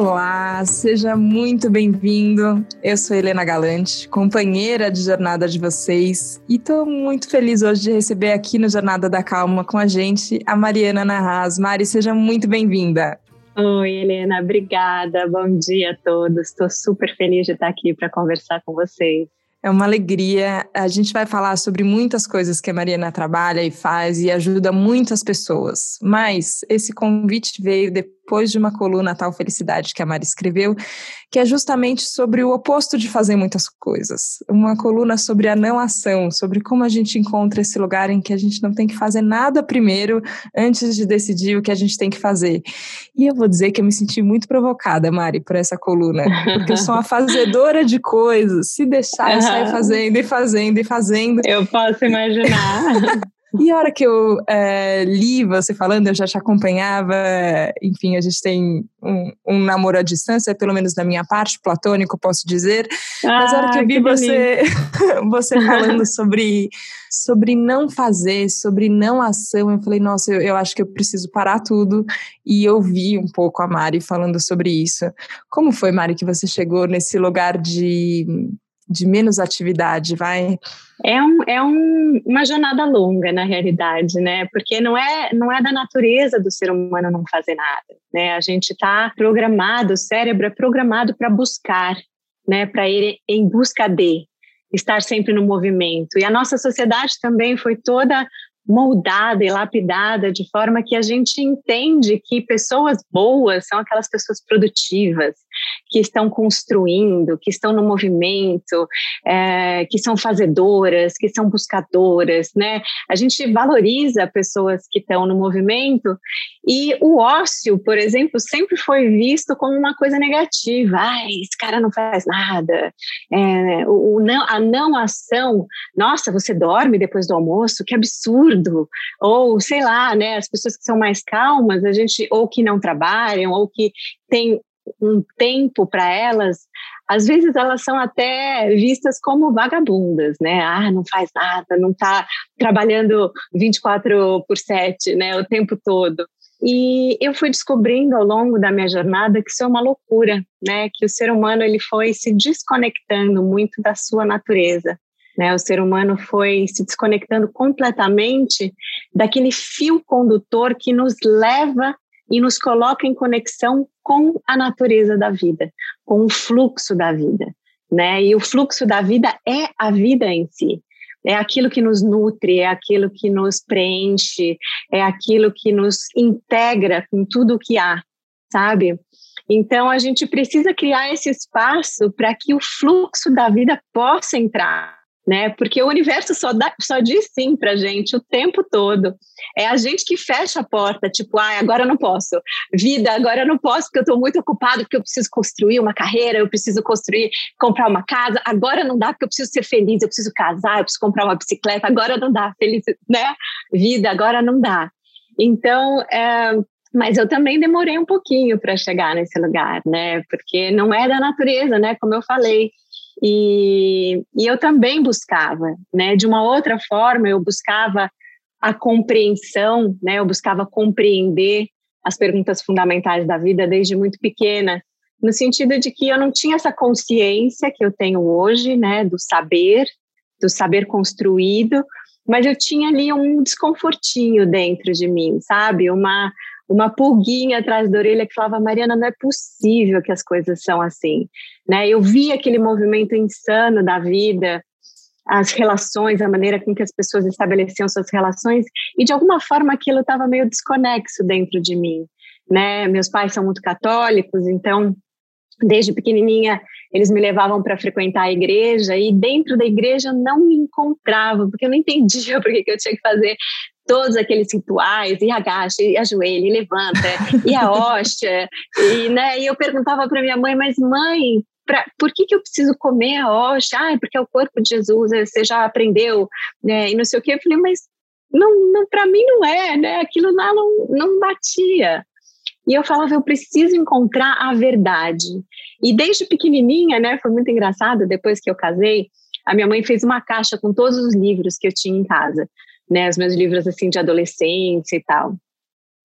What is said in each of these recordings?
Olá, seja muito bem-vindo. Eu sou Helena Galante, companheira de jornada de vocês, e estou muito feliz hoje de receber aqui no Jornada da Calma com a gente a Mariana Narraz. Mari, seja muito bem-vinda. Oi, Helena, obrigada. Bom dia a todos. Estou super feliz de estar aqui para conversar com vocês. É uma alegria. A gente vai falar sobre muitas coisas que a Mariana trabalha e faz e ajuda muitas pessoas. Mas esse convite veio depois depois de uma coluna Tal Felicidade que a Mari escreveu, que é justamente sobre o oposto de fazer muitas coisas. Uma coluna sobre a não ação, sobre como a gente encontra esse lugar em que a gente não tem que fazer nada primeiro antes de decidir o que a gente tem que fazer. E eu vou dizer que eu me senti muito provocada, Mari, por essa coluna, porque eu sou uma fazedora de coisas. Se deixar, eu saio fazendo e fazendo e fazendo. Eu posso imaginar. E a hora que eu é, li você falando, eu já te acompanhava, enfim, a gente tem um, um, namoro à distância, pelo menos da minha parte, platônico, posso dizer. Ah, Mas a hora que eu vi você, você falando sobre, sobre não fazer, sobre não ação, eu falei, nossa, eu, eu acho que eu preciso parar tudo e ouvir um pouco a Mari falando sobre isso. Como foi, Mari, que você chegou nesse lugar de de menos atividade, vai? É, um, é um, uma jornada longa, na realidade, né? Porque não é, não é da natureza do ser humano não fazer nada, né? A gente está programado, o cérebro é programado para buscar, né? Para ir em busca de, estar sempre no movimento. E a nossa sociedade também foi toda moldada e lapidada de forma que a gente entende que pessoas boas são aquelas pessoas produtivas, que estão construindo, que estão no movimento, é, que são fazedoras, que são buscadoras, né? A gente valoriza pessoas que estão no movimento e o ócio, por exemplo, sempre foi visto como uma coisa negativa. Ai, esse cara não faz nada. É, o, o não, a não ação, nossa, você dorme depois do almoço, que absurdo. Ou, sei lá, né, as pessoas que são mais calmas, a gente, ou que não trabalham, ou que têm um tempo para elas, às vezes elas são até vistas como vagabundas, né? Ah, não faz nada, não está trabalhando 24 por 7, né, o tempo todo. E eu fui descobrindo ao longo da minha jornada que isso é uma loucura, né? Que o ser humano ele foi se desconectando muito da sua natureza, né? O ser humano foi se desconectando completamente daquele fio condutor que nos leva e nos coloca em conexão com a natureza da vida, com o fluxo da vida, né? E o fluxo da vida é a vida em si. É aquilo que nos nutre, é aquilo que nos preenche, é aquilo que nos integra com tudo o que há, sabe? Então a gente precisa criar esse espaço para que o fluxo da vida possa entrar né? Porque o universo só, dá, só diz sim para gente o tempo todo. É a gente que fecha a porta, tipo, ah, agora eu não posso. Vida, agora eu não posso porque eu estou muito ocupado, porque eu preciso construir uma carreira, eu preciso construir, comprar uma casa. Agora não dá porque eu preciso ser feliz, eu preciso casar, eu preciso comprar uma bicicleta. Agora não dá, feliz, né? Vida, agora não dá. Então, é, mas eu também demorei um pouquinho para chegar nesse lugar, né? Porque não é da natureza, né? Como eu falei. E, e eu também buscava, né? De uma outra forma, eu buscava a compreensão, né? Eu buscava compreender as perguntas fundamentais da vida desde muito pequena, no sentido de que eu não tinha essa consciência que eu tenho hoje, né? Do saber, do saber construído, mas eu tinha ali um desconfortinho dentro de mim, sabe? Uma uma pulguinha atrás da orelha que falava, Mariana, não é possível que as coisas são assim, né? Eu vi aquele movimento insano da vida, as relações, a maneira com que as pessoas estabeleciam suas relações, e de alguma forma aquilo estava meio desconexo dentro de mim, né? Meus pais são muito católicos, então desde pequenininha eles me levavam para frequentar a igreja e dentro da igreja eu não me encontrava, porque eu não entendia por que, eu tinha que fazer todos aqueles rituais, e agacha, e ajoelha, e levanta, e a hóstia, e, né, e eu perguntava para minha mãe, mas mãe, pra, por que, que eu preciso comer a hóstia? Ah, porque é o corpo de Jesus, eh, você já aprendeu, né, e não sei o quê. Eu falei, mas não, não para mim não é, né, aquilo lá não, não batia. E eu falava, eu preciso encontrar a verdade. E desde pequenininha, né, foi muito engraçado, depois que eu casei, a minha mãe fez uma caixa com todos os livros que eu tinha em casa né, os meus livros assim de adolescência e tal.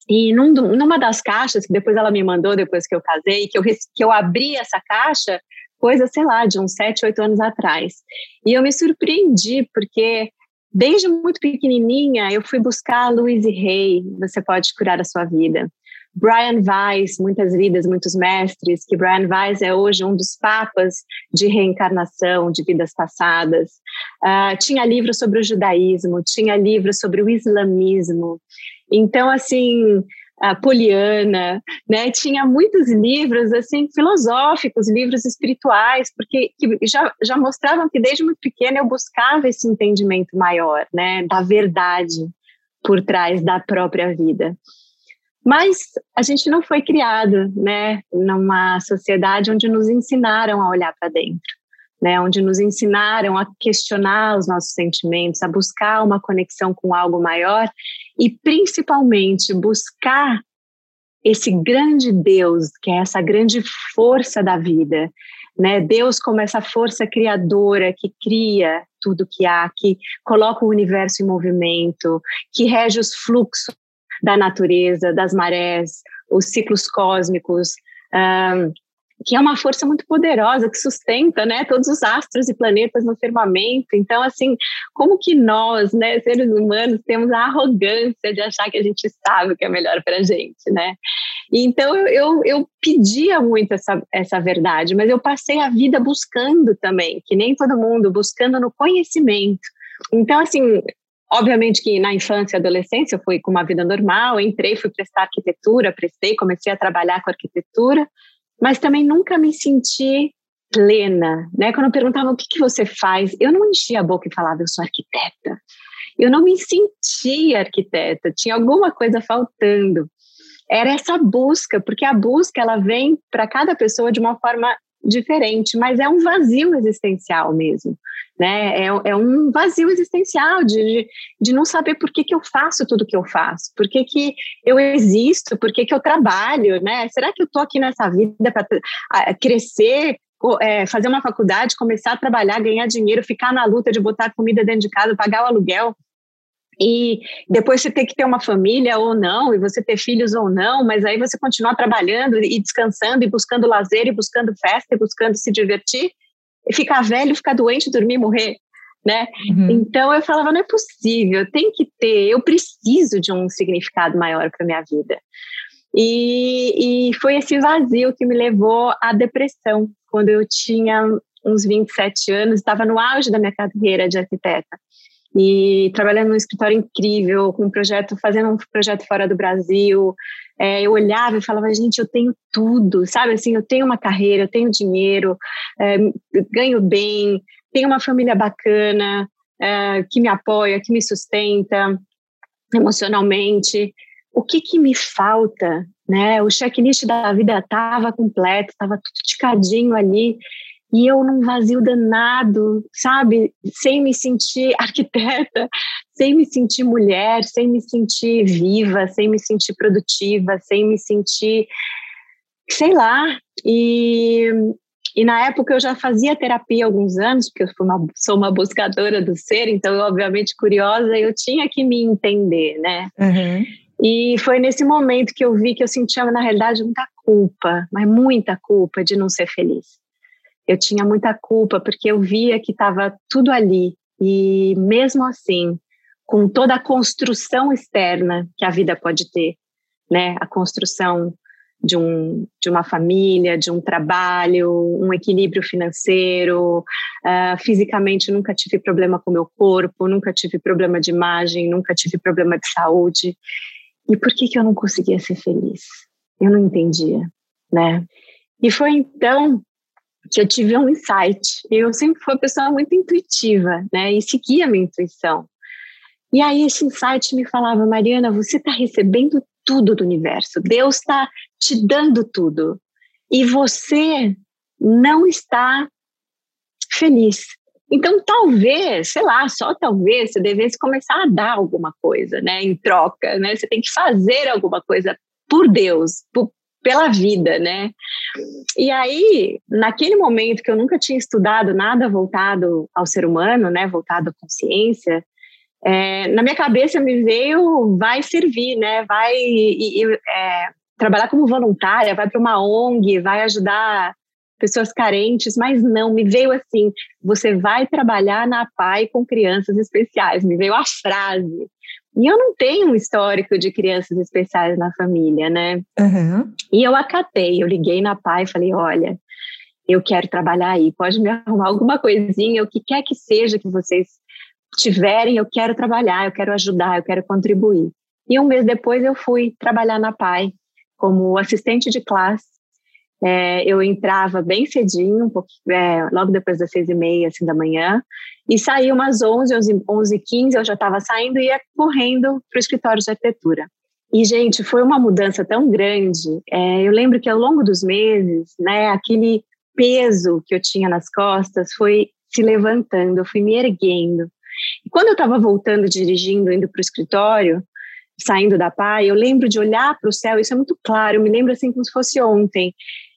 E num, numa das caixas, que depois ela me mandou, depois que eu casei, que eu, que eu abri essa caixa, coisa, sei lá, de uns sete, oito anos atrás. E eu me surpreendi, porque desde muito pequenininha eu fui buscar Louise Hay, Você Pode Curar a Sua Vida. Brian Weiss, Muitas Vidas, Muitos Mestres, que Brian Weiss é hoje um dos papas de reencarnação, de vidas passadas. Uh, tinha livros sobre o judaísmo, tinha livros sobre o islamismo. Então, assim, a Poliana, né? Tinha muitos livros assim filosóficos, livros espirituais, porque já, já mostravam que desde muito pequena eu buscava esse entendimento maior, né, da verdade por trás da própria vida. Mas a gente não foi criado, né, numa sociedade onde nos ensinaram a olhar para dentro, né, onde nos ensinaram a questionar os nossos sentimentos, a buscar uma conexão com algo maior e principalmente buscar esse grande Deus, que é essa grande força da vida, né? Deus como essa força criadora que cria tudo que há, que coloca o universo em movimento, que rege os fluxos da natureza, das marés, os ciclos cósmicos, que é uma força muito poderosa que sustenta, né, todos os astros e planetas no firmamento. Então, assim, como que nós, né, seres humanos, temos a arrogância de achar que a gente sabe o que é melhor para a gente, né? Então, eu, eu, eu pedia muito essa, essa verdade, mas eu passei a vida buscando também, que nem todo mundo, buscando no conhecimento. Então, assim, Obviamente que na infância e adolescência eu fui com uma vida normal, entrei, fui prestar arquitetura, prestei, comecei a trabalhar com arquitetura, mas também nunca me senti plena, né? Quando perguntavam o que, que você faz, eu não enchia a boca e falava eu sou arquiteta. Eu não me sentia arquiteta, tinha alguma coisa faltando. Era essa busca, porque a busca ela vem para cada pessoa de uma forma diferente, mas é um vazio existencial mesmo, né? É, é um vazio existencial de, de não saber por que, que eu faço tudo que eu faço, por que, que eu existo, por que, que eu trabalho, né? Será que eu estou aqui nessa vida para crescer, é, fazer uma faculdade, começar a trabalhar, ganhar dinheiro, ficar na luta de botar comida dentro de casa, pagar o aluguel? e depois você ter que ter uma família ou não, e você ter filhos ou não, mas aí você continuar trabalhando e descansando e buscando lazer e buscando festa e buscando se divertir, ficar velho, ficar doente, dormir, morrer, né? Uhum. Então eu falava, não é possível, tem que ter, eu preciso de um significado maior para minha vida. E, e foi esse vazio que me levou à depressão, quando eu tinha uns 27 anos, estava no auge da minha carreira de arquiteta e trabalhando num escritório incrível, com um projeto, fazendo um projeto fora do Brasil. É, eu olhava e falava, gente, eu tenho tudo, sabe? Assim, eu tenho uma carreira, eu tenho dinheiro, é, ganho bem, tenho uma família bacana, é, que me apoia, que me sustenta emocionalmente. O que que me falta, né? O checklist da vida estava completo, estava tudo ticadinho ali e eu num vazio danado, sabe? Sem me sentir arquiteta, sem me sentir mulher, sem me sentir viva, sem me sentir produtiva, sem me sentir, sei lá. E, e na época eu já fazia terapia há alguns anos, porque eu uma, sou uma buscadora do ser, então, eu, obviamente, curiosa, eu tinha que me entender, né? Uhum. E foi nesse momento que eu vi que eu sentia, na realidade, muita culpa, mas muita culpa de não ser feliz eu tinha muita culpa porque eu via que estava tudo ali e mesmo assim, com toda a construção externa que a vida pode ter, né, a construção de, um, de uma família, de um trabalho, um equilíbrio financeiro, uh, fisicamente nunca tive problema com meu corpo, nunca tive problema de imagem, nunca tive problema de saúde. E por que que eu não conseguia ser feliz? Eu não entendia, né? E foi então que eu tive um insight. Eu sempre fui uma pessoa muito intuitiva, né? E seguia a minha intuição. E aí esse insight me falava, Mariana, você está recebendo tudo do universo. Deus está te dando tudo. E você não está feliz. Então, talvez, sei lá, só talvez você devesse começar a dar alguma coisa, né, em troca, né? Você tem que fazer alguma coisa por Deus, por, pela vida, né? E aí, naquele momento que eu nunca tinha estudado nada voltado ao ser humano, né, voltado à consciência, é, na minha cabeça me veio, vai servir, né? Vai e, e, é, trabalhar como voluntária, vai para uma ONG, vai ajudar pessoas carentes, mas não, me veio assim, você vai trabalhar na PAI com crianças especiais, me veio a frase. E eu não tenho um histórico de crianças especiais na família, né? Uhum. E eu acatei, eu liguei na PAI e falei, olha, eu quero trabalhar aí, pode me arrumar alguma coisinha, o que quer que seja que vocês tiverem, eu quero trabalhar, eu quero ajudar, eu quero contribuir. E um mês depois eu fui trabalhar na PAI como assistente de classe. É, eu entrava bem cedinho, um pouco, é, logo depois das seis e meia assim, da manhã, e saí umas onze, onze, onze quinze, eu já estava saindo e ia correndo para o escritório de arquitetura. E, gente, foi uma mudança tão grande. É, eu lembro que ao longo dos meses, né, aquele peso que eu tinha nas costas foi se levantando, eu fui me erguendo. E quando eu estava voltando, dirigindo, indo para o escritório, saindo da PAI, eu lembro de olhar para o céu, isso é muito claro, eu me lembro assim como se fosse ontem.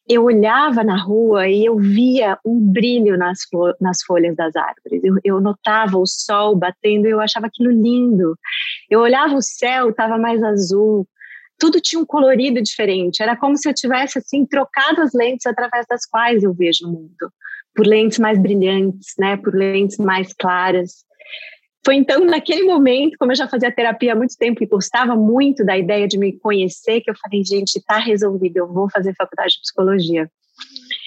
Eu olhava na rua e eu via um brilho nas, nas folhas das árvores. Eu, eu notava o sol batendo e eu achava aquilo lindo. Eu olhava o céu, estava mais azul. Tudo tinha um colorido diferente. Era como se eu tivesse assim trocado as lentes através das quais eu vejo o mundo, por lentes mais brilhantes, né? Por lentes mais claras. Foi então, naquele momento, como eu já fazia terapia há muito tempo e gostava muito da ideia de me conhecer, que eu falei, gente, tá resolvido, eu vou fazer faculdade de psicologia.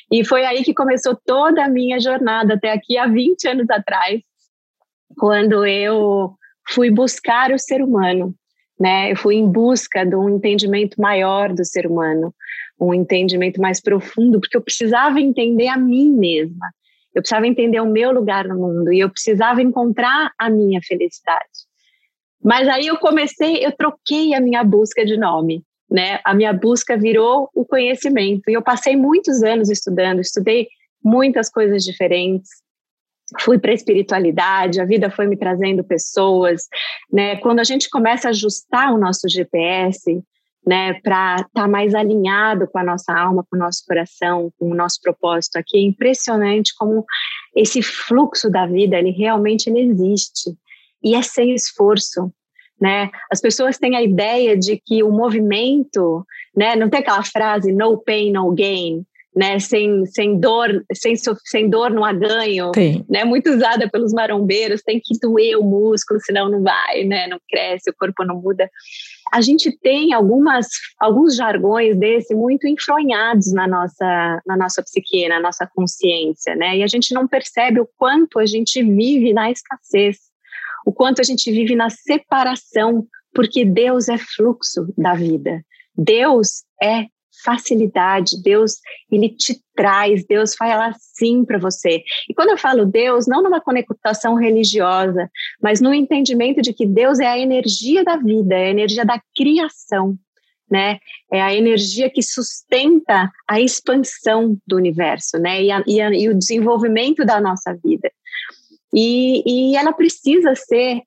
E foi aí que começou toda a minha jornada, até aqui há 20 anos atrás, quando eu fui buscar o ser humano, né? Eu fui em busca de um entendimento maior do ser humano, um entendimento mais profundo, porque eu precisava entender a mim mesma. Eu precisava entender o meu lugar no mundo e eu precisava encontrar a minha felicidade. Mas aí eu comecei, eu troquei a minha busca de nome, né? A minha busca virou o conhecimento e eu passei muitos anos estudando, estudei muitas coisas diferentes. Fui para a espiritualidade, a vida foi me trazendo pessoas, né? Quando a gente começa a ajustar o nosso GPS, né, para estar tá mais alinhado com a nossa alma, com o nosso coração, com o nosso propósito aqui. É impressionante como esse fluxo da vida, ele realmente ele existe e é sem esforço. Né? As pessoas têm a ideia de que o movimento, né, não tem aquela frase no pain, no gain, né, sem, sem dor, sem, sem dor não há ganho, Sim. né, muito usada pelos marombeiros, tem que doer o músculo, senão não vai, né, não cresce, o corpo não muda a gente tem algumas, alguns jargões desse muito enfronhados na nossa, na nossa psique, na nossa consciência, né? E a gente não percebe o quanto a gente vive na escassez, o quanto a gente vive na separação, porque Deus é fluxo da vida. Deus é facilidade, Deus, ele te traz, Deus fala sim para você. E quando eu falo Deus, não numa conectação religiosa, mas no entendimento de que Deus é a energia da vida, é a energia da criação, né? É a energia que sustenta a expansão do universo, né? E, a, e, a, e o desenvolvimento da nossa vida. E, e ela precisa ser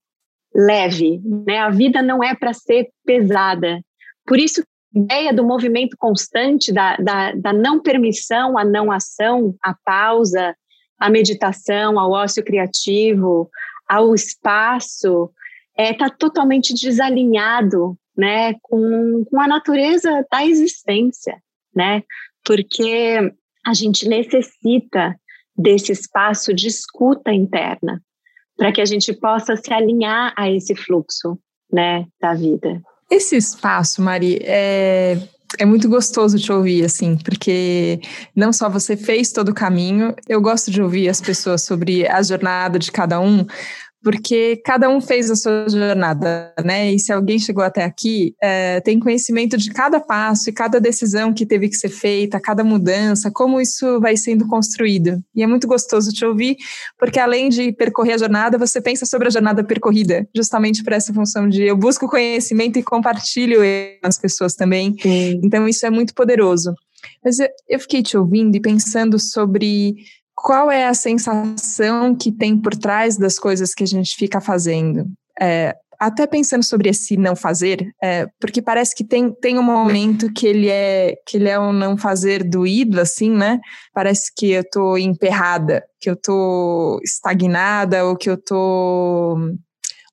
leve, né? A vida não é para ser pesada. Por isso ideia do movimento constante, da, da, da não permissão à não ação, à pausa, à meditação, ao ócio criativo, ao espaço, está é, tá totalmente desalinhado né, com, com a natureza da existência, né? Porque a gente necessita desse espaço de escuta interna para que a gente possa se alinhar a esse fluxo, né, da vida. Esse espaço, Mari, é, é muito gostoso te ouvir, assim, porque não só você fez todo o caminho, eu gosto de ouvir as pessoas sobre a jornada de cada um, porque cada um fez a sua jornada, né? E se alguém chegou até aqui, é, tem conhecimento de cada passo e cada decisão que teve que ser feita, cada mudança, como isso vai sendo construído. E é muito gostoso te ouvir, porque além de percorrer a jornada, você pensa sobre a jornada percorrida, justamente por essa função de eu busco conhecimento e compartilho com as pessoas também. Sim. Então isso é muito poderoso. Mas eu fiquei te ouvindo e pensando sobre qual é a sensação que tem por trás das coisas que a gente fica fazendo? É, até pensando sobre esse não fazer, é, porque parece que tem, tem um momento que ele é que ele é um não fazer doído, assim, né? Parece que eu tô emperrada, que eu tô estagnada, ou que eu tô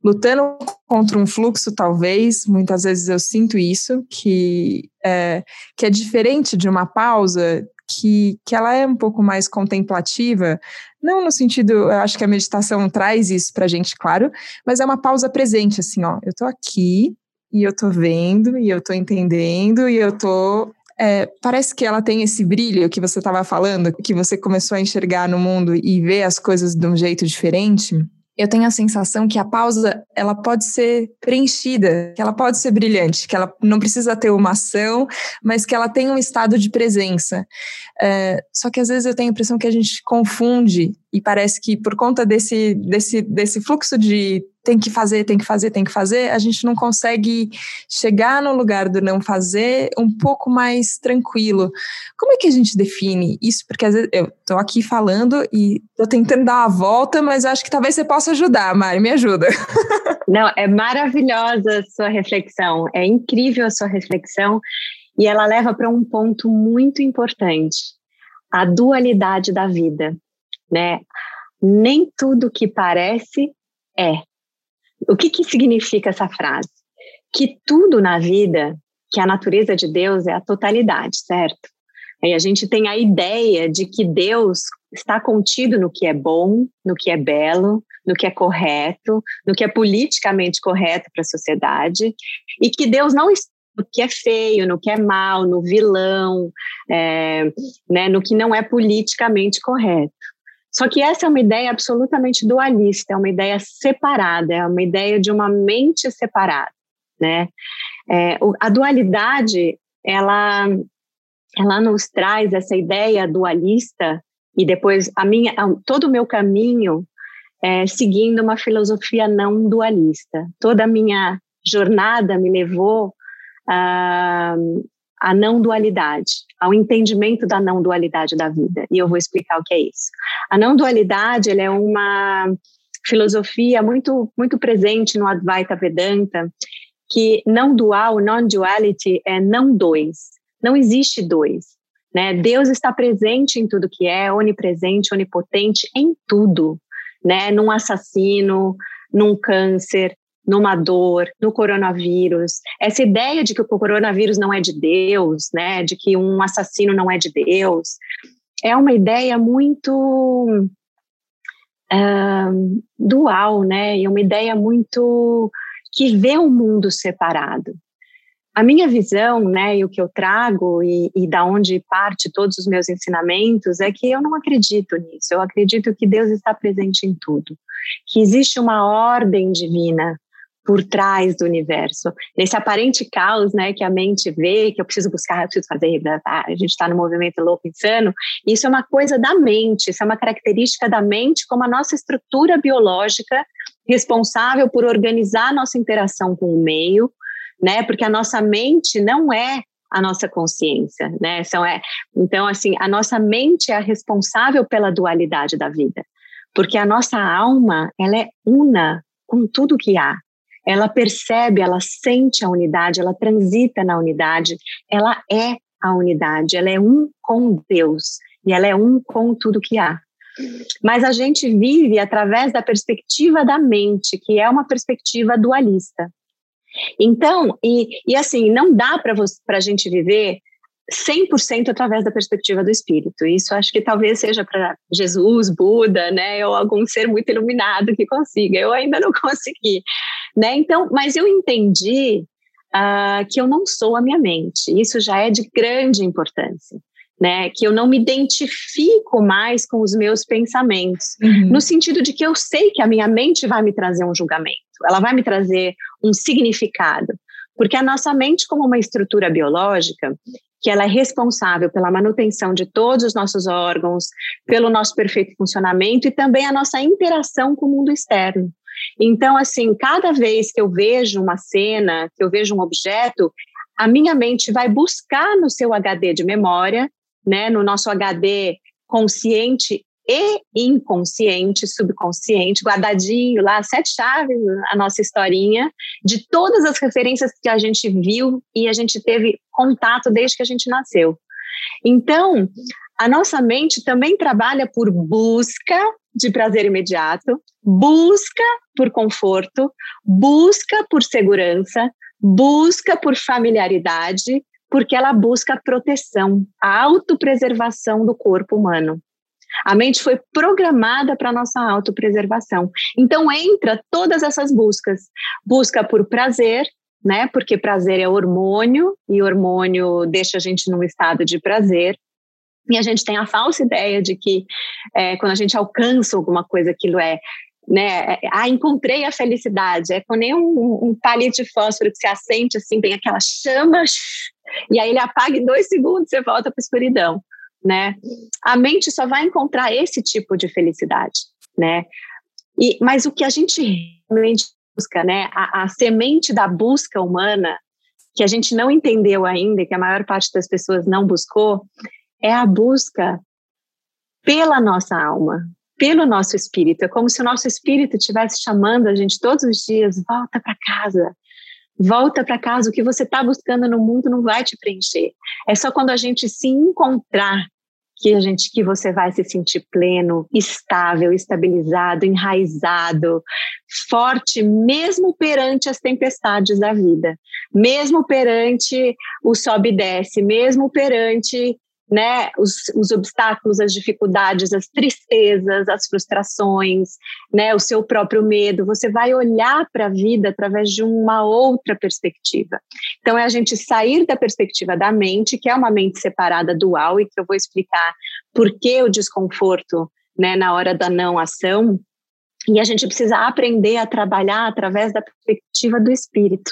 lutando contra um fluxo, talvez. Muitas vezes eu sinto isso, que é, que é diferente de uma pausa, que, que ela é um pouco mais contemplativa, não no sentido, eu acho que a meditação traz isso pra gente, claro, mas é uma pausa presente, assim, ó, eu tô aqui, e eu tô vendo, e eu tô entendendo, e eu tô é, parece que ela tem esse brilho que você estava falando, que você começou a enxergar no mundo e ver as coisas de um jeito diferente eu tenho a sensação que a pausa ela pode ser preenchida, que ela pode ser brilhante, que ela não precisa ter uma ação, mas que ela tem um estado de presença. É, só que às vezes eu tenho a impressão que a gente confunde e parece que por conta desse, desse, desse fluxo de tem que fazer, tem que fazer, tem que fazer, a gente não consegue chegar no lugar do não fazer um pouco mais tranquilo. Como é que a gente define isso? Porque às vezes eu estou aqui falando e estou tentando dar uma volta, mas acho que talvez você possa ajudar, Mari, me ajuda. Não, é maravilhosa a sua reflexão, é incrível a sua reflexão e ela leva para um ponto muito importante, a dualidade da vida, né? Nem tudo que parece é. O que, que significa essa frase? Que tudo na vida, que a natureza de Deus é a totalidade, certo? Aí a gente tem a ideia de que Deus está contido no que é bom, no que é belo, no que é correto, no que é politicamente correto para a sociedade, e que Deus não está no que é feio, no que é mal, no vilão, é, né, no que não é politicamente correto. Só que essa é uma ideia absolutamente dualista, é uma ideia separada, é uma ideia de uma mente separada, né? É, a dualidade, ela, ela nos traz essa ideia dualista e depois a minha, todo o meu caminho é seguindo uma filosofia não dualista. Toda a minha jornada me levou a, a não dualidade, ao entendimento da não dualidade da vida. E eu vou explicar o que é isso. A não dualidade é uma filosofia muito muito presente no Advaita Vedanta, que não dual, non-duality é não dois. Não existe dois. Né? Deus está presente em tudo que é, onipresente, onipotente em tudo, né? Num assassino, num câncer, numa dor, no coronavírus. Essa ideia de que o coronavírus não é de Deus, né, de que um assassino não é de Deus, é uma ideia muito uh, dual, né, e uma ideia muito que vê o um mundo separado. A minha visão, né, e o que eu trago e, e da onde parte todos os meus ensinamentos é que eu não acredito nisso. Eu acredito que Deus está presente em tudo, que existe uma ordem divina por trás do universo, nesse aparente caos, né, que a mente vê, que eu preciso buscar, eu preciso fazer, tá? a gente está no movimento louco insano, isso é uma coisa da mente, isso é uma característica da mente como a nossa estrutura biológica responsável por organizar a nossa interação com o meio, né, porque a nossa mente não é a nossa consciência, né, São, é, então, assim, a nossa mente é a responsável pela dualidade da vida, porque a nossa alma, ela é una com tudo que há, ela percebe, ela sente a unidade, ela transita na unidade, ela é a unidade, ela é um com Deus e ela é um com tudo que há. Mas a gente vive através da perspectiva da mente, que é uma perspectiva dualista. Então, e, e assim, não dá para a gente viver 100% através da perspectiva do espírito. Isso acho que talvez seja para Jesus, Buda, né, ou algum ser muito iluminado que consiga. Eu ainda não consegui, né? Então, mas eu entendi uh, que eu não sou a minha mente. Isso já é de grande importância. Né, que eu não me identifico mais com os meus pensamentos, uhum. no sentido de que eu sei que a minha mente vai me trazer um julgamento, ela vai me trazer um significado, porque a nossa mente, como uma estrutura biológica, que ela é responsável pela manutenção de todos os nossos órgãos, pelo nosso perfeito funcionamento e também a nossa interação com o mundo externo. Então, assim, cada vez que eu vejo uma cena, que eu vejo um objeto, a minha mente vai buscar no seu HD de memória, né, no nosso HD consciente e inconsciente, subconsciente, guardadinho lá, sete chaves, a nossa historinha, de todas as referências que a gente viu e a gente teve contato desde que a gente nasceu. Então, a nossa mente também trabalha por busca de prazer imediato, busca por conforto, busca por segurança, busca por familiaridade, porque ela busca proteção, a autopreservação do corpo humano. A mente foi programada para nossa autopreservação. Então entra todas essas buscas. Busca por prazer, né? Porque prazer é hormônio e hormônio deixa a gente num estado de prazer. E a gente tem a falsa ideia de que é, quando a gente alcança alguma coisa, aquilo é né? É, ah, encontrei a felicidade. É como nem um, um palito de fósforo que se acende assim, tem aquela chama, e aí ele apaga em dois segundos, você volta para a escuridão, né? A mente só vai encontrar esse tipo de felicidade, né? E, mas o que a gente realmente busca, né? A, a semente da busca humana, que a gente não entendeu ainda, que a maior parte das pessoas não buscou, é a busca pela nossa alma, pelo nosso espírito. É como se o nosso espírito estivesse chamando a gente todos os dias: volta para casa, volta para casa. O que você está buscando no mundo não vai te preencher. É só quando a gente se encontrar que a gente que você vai se sentir pleno, estável, estabilizado, enraizado, forte, mesmo perante as tempestades da vida, mesmo perante o sobe e desce, mesmo perante né, os, os, obstáculos, as dificuldades, as tristezas, as frustrações, né, o seu próprio medo. Você vai olhar para a vida através de uma outra perspectiva. Então, é a gente sair da perspectiva da mente, que é uma mente separada dual, e que eu vou explicar por que o desconforto né, na hora da não ação. E a gente precisa aprender a trabalhar através da perspectiva do espírito.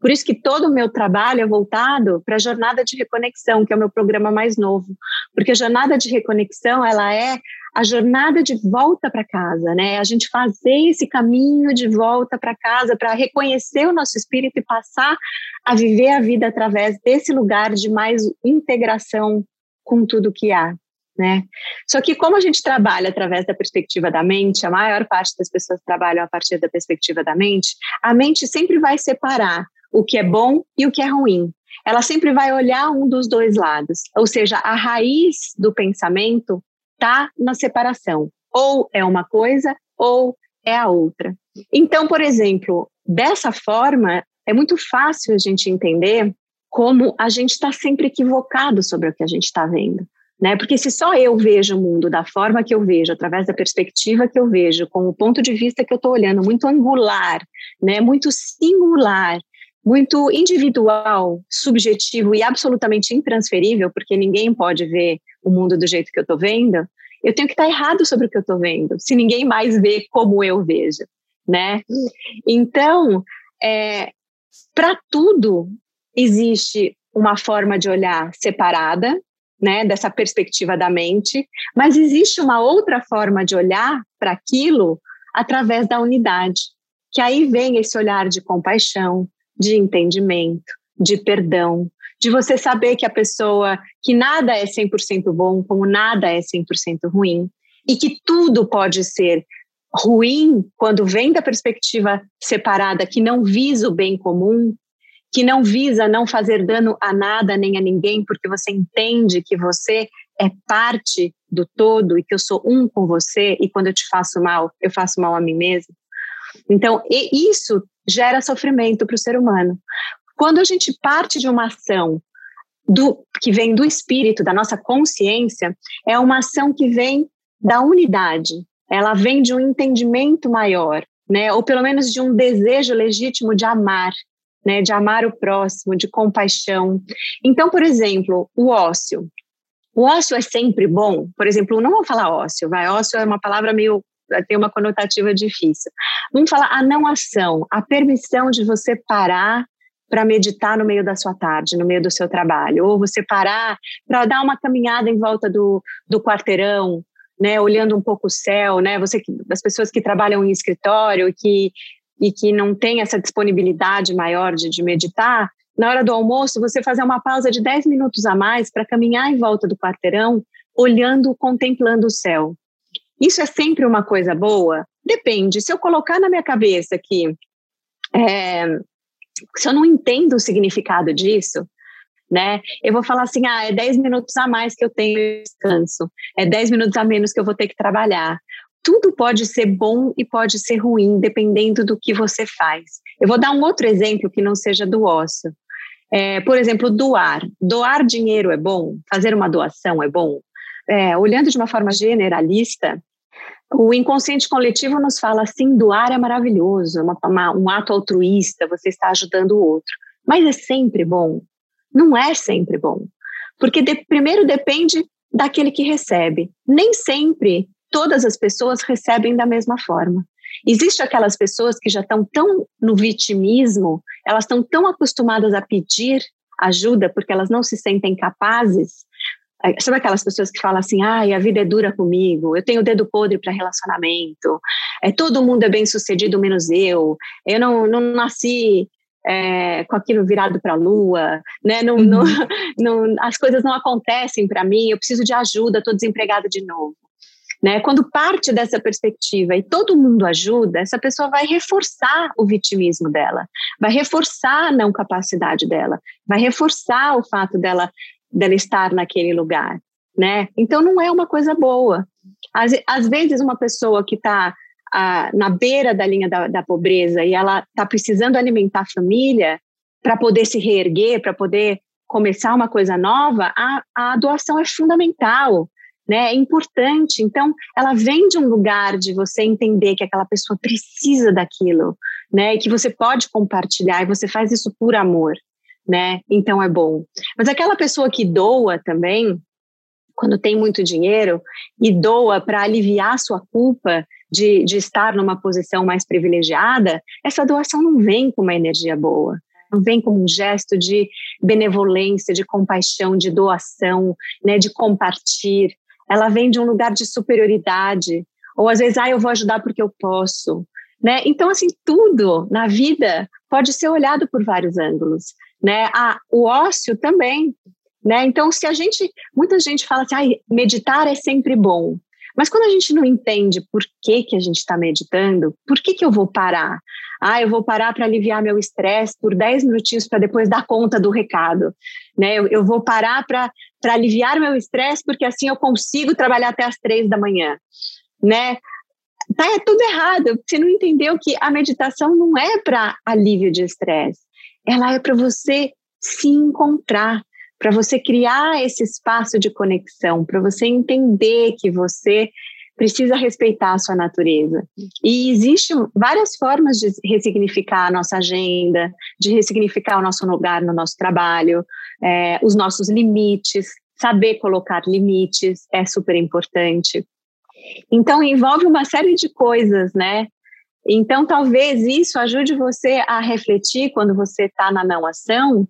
Por isso que todo o meu trabalho é voltado para a jornada de reconexão, que é o meu programa mais novo. Porque a jornada de reconexão, ela é a jornada de volta para casa, né? A gente fazer esse caminho de volta para casa para reconhecer o nosso espírito e passar a viver a vida através desse lugar de mais integração com tudo que há né? Só que como a gente trabalha através da perspectiva da mente, a maior parte das pessoas trabalham a partir da perspectiva da mente, a mente sempre vai separar o que é bom e o que é ruim. Ela sempre vai olhar um dos dois lados, ou seja, a raiz do pensamento está na separação. Ou é uma coisa ou é a outra. Então, por exemplo, dessa forma, é muito fácil a gente entender como a gente está sempre equivocado sobre o que a gente está vendo né? Porque se só eu vejo o mundo da forma que eu vejo, através da perspectiva que eu vejo, com o ponto de vista que eu estou olhando, muito angular, né? Muito singular, muito individual, subjetivo e absolutamente intransferível, porque ninguém pode ver o mundo do jeito que eu estou vendo, eu tenho que estar tá errado sobre o que eu estou vendo, se ninguém mais vê como eu vejo, né? Então, é, para tudo existe uma forma de olhar separada, né, dessa perspectiva da mente, mas existe uma outra forma de olhar para aquilo através da unidade, que aí vem esse olhar de compaixão, de entendimento, de perdão, de você saber que a pessoa, que nada é 100% bom, como nada é 100% ruim, e que tudo pode ser ruim quando vem da perspectiva separada, que não visa o bem comum, que não visa não fazer dano a nada nem a ninguém, porque você entende que você é parte do todo e que eu sou um com você e quando eu te faço mal, eu faço mal a mim mesmo. Então, isso gera sofrimento para o ser humano. Quando a gente parte de uma ação do, que vem do espírito, da nossa consciência, é uma ação que vem da unidade, ela vem de um entendimento maior, né? ou pelo menos de um desejo legítimo de amar, né, de amar o próximo, de compaixão. Então, por exemplo, o ócio. O ócio é sempre bom? Por exemplo, não vou falar ócio, vai, ócio é uma palavra meio tem uma conotativa difícil. Vamos falar a não ação, a permissão de você parar para meditar no meio da sua tarde, no meio do seu trabalho, ou você parar para dar uma caminhada em volta do, do quarteirão, né, olhando um pouco o céu, né, você as pessoas que trabalham em escritório, que e que não tem essa disponibilidade maior de, de meditar, na hora do almoço, você fazer uma pausa de 10 minutos a mais para caminhar em volta do quarteirão, olhando, contemplando o céu. Isso é sempre uma coisa boa? Depende. Se eu colocar na minha cabeça que é, se eu não entendo o significado disso, né? Eu vou falar assim, ah, é 10 minutos a mais que eu tenho descanso, é 10 minutos a menos que eu vou ter que trabalhar. Tudo pode ser bom e pode ser ruim, dependendo do que você faz. Eu vou dar um outro exemplo que não seja do ócio. É, por exemplo, doar. Doar dinheiro é bom? Fazer uma doação é bom? É, olhando de uma forma generalista, o inconsciente coletivo nos fala assim: doar é maravilhoso, é uma, uma, um ato altruísta, você está ajudando o outro. Mas é sempre bom? Não é sempre bom. Porque de, primeiro depende daquele que recebe. Nem sempre todas as pessoas recebem da mesma forma. Existem aquelas pessoas que já estão tão no vitimismo, elas estão tão acostumadas a pedir ajuda porque elas não se sentem capazes. Sabe aquelas pessoas que falam assim, ai, a vida é dura comigo, eu tenho o dedo podre para relacionamento, é, todo mundo é bem sucedido menos eu, eu não, não nasci é, com aquilo virado para a lua, né? Não, uhum. não, não, as coisas não acontecem para mim, eu preciso de ajuda, estou desempregada de novo. Né? Quando parte dessa perspectiva e todo mundo ajuda, essa pessoa vai reforçar o vitimismo dela, vai reforçar a não capacidade dela, vai reforçar o fato dela, dela estar naquele lugar. Né? Então não é uma coisa boa. Às, às vezes uma pessoa que está na beira da linha da, da pobreza e ela está precisando alimentar a família para poder se reerguer, para poder começar uma coisa nova, a, a doação é fundamental né? É importante. Então, ela vem de um lugar de você entender que aquela pessoa precisa daquilo, né? E que você pode compartilhar e você faz isso por amor, né? Então é bom. Mas aquela pessoa que doa também, quando tem muito dinheiro e doa para aliviar sua culpa de, de estar numa posição mais privilegiada, essa doação não vem com uma energia boa não vem como um gesto de benevolência, de compaixão, de doação, né, de compartilhar ela vem de um lugar de superioridade, ou às vezes, ah, eu vou ajudar porque eu posso, né? Então, assim, tudo na vida pode ser olhado por vários ângulos, né? Ah, o ócio também, né? Então, se a gente, muita gente fala assim, ah, meditar é sempre bom, mas quando a gente não entende por que, que a gente está meditando, por que, que eu vou parar? Ah, eu vou parar para aliviar meu estresse por 10 minutinhos para depois dar conta do recado. Né? Eu, eu vou parar para aliviar meu estresse porque assim eu consigo trabalhar até as três da manhã. Né? Tá é tudo errado. Você não entendeu que a meditação não é para alívio de estresse. Ela é para você se encontrar, para você criar esse espaço de conexão, para você entender que você precisa respeitar a sua natureza. E existem várias formas de ressignificar a nossa agenda, de ressignificar o nosso lugar no nosso trabalho, é, os nossos limites, saber colocar limites é super importante. Então, envolve uma série de coisas, né? Então, talvez isso ajude você a refletir quando você está na não ação,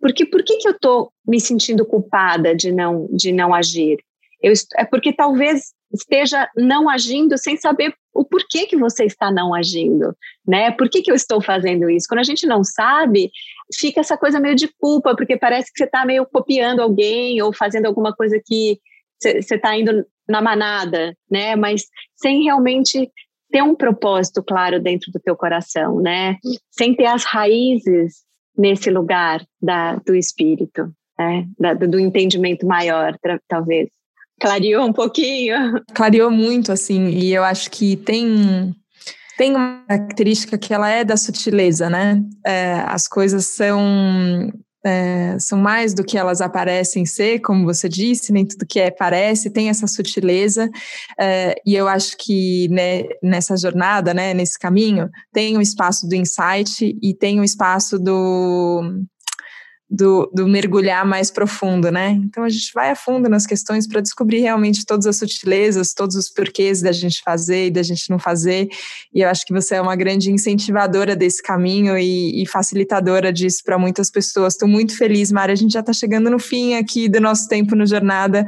porque por que, que eu estou me sentindo culpada de não, de não agir? Eu, é porque talvez esteja não agindo sem saber o porquê que você está não agindo, né? Por que, que eu estou fazendo isso? Quando a gente não sabe, fica essa coisa meio de culpa, porque parece que você está meio copiando alguém ou fazendo alguma coisa que você está indo na manada, né? Mas sem realmente ter um propósito claro dentro do teu coração, né? Sem ter as raízes nesse lugar da, do espírito, né? Da, do entendimento maior, talvez. Clareou um pouquinho? Clareou muito, assim, e eu acho que tem tem uma característica que ela é da sutileza, né? É, as coisas são é, são mais do que elas aparecem ser, como você disse, nem tudo que é parece, tem essa sutileza, é, e eu acho que né, nessa jornada, né, nesse caminho, tem um espaço do insight e tem o um espaço do do, do, mergulhar mais profundo, né? Então a gente vai a fundo nas questões para descobrir realmente todas as sutilezas, todos os porquês da gente fazer e da gente não fazer. E eu acho que você é uma grande incentivadora desse caminho e, e facilitadora disso para muitas pessoas. Estou muito feliz, Mari. A gente já está chegando no fim aqui do nosso tempo no Jornada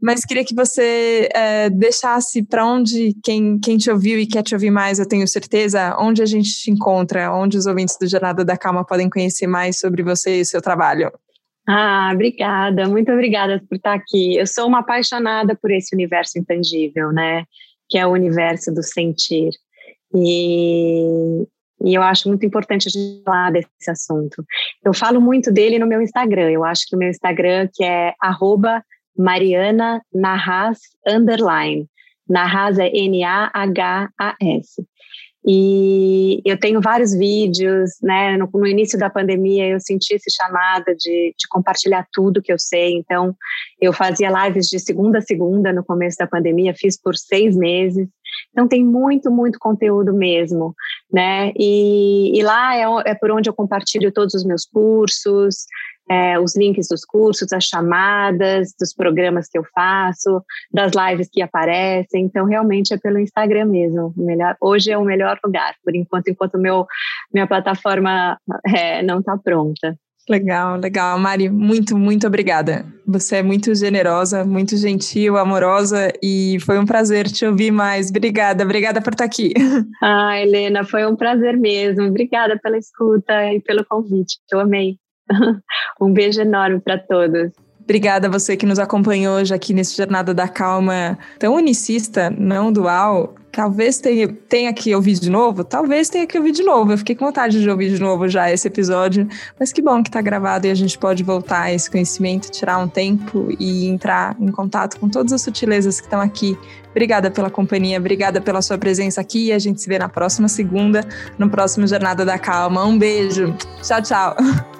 mas queria que você é, deixasse para onde quem, quem te ouviu e quer te ouvir mais, eu tenho certeza, onde a gente te encontra, onde os ouvintes do Jornada da Calma podem conhecer mais sobre você e seu trabalho. Ah, obrigada, muito obrigada por estar aqui. Eu sou uma apaixonada por esse universo intangível, né? Que é o universo do sentir. E, e eu acho muito importante a gente falar desse assunto. Eu falo muito dele no meu Instagram. Eu acho que o meu Instagram, que é arroba Mariana Narras Underline. Nahas é N-A-H-A-S. E eu tenho vários vídeos, né? No, no, início da pandemia eu senti esse chamado de, de, compartilhar tudo que eu sei. Então, eu fazia lives de segunda a segunda no começo da pandemia, fiz por seis meses. Então, tem muito, muito conteúdo mesmo, né? E, e lá é, é por onde eu compartilho todos os meus cursos, é, os links dos cursos, as chamadas, dos programas que eu faço, das lives que aparecem. Então, realmente é pelo Instagram mesmo. Melhor, hoje é o melhor lugar, por enquanto, enquanto meu, minha plataforma é, não está pronta. Legal, legal. Mari, muito, muito obrigada. Você é muito generosa, muito gentil, amorosa e foi um prazer te ouvir mais. Obrigada, obrigada por estar aqui. Ah, Helena, foi um prazer mesmo. Obrigada pela escuta e pelo convite. Eu amei. um beijo enorme para todos. Obrigada a você que nos acompanhou hoje aqui nesse Jornada da Calma tão unicista, não dual. Talvez tenha, tenha que ouvir de novo, talvez tenha que ouvir de novo. Eu fiquei com vontade de ouvir de novo já esse episódio, mas que bom que está gravado e a gente pode voltar a esse conhecimento, tirar um tempo e entrar em contato com todas as sutilezas que estão aqui. Obrigada pela companhia, obrigada pela sua presença aqui e a gente se vê na próxima segunda, no próximo Jornada da Calma. Um beijo. Tchau, tchau.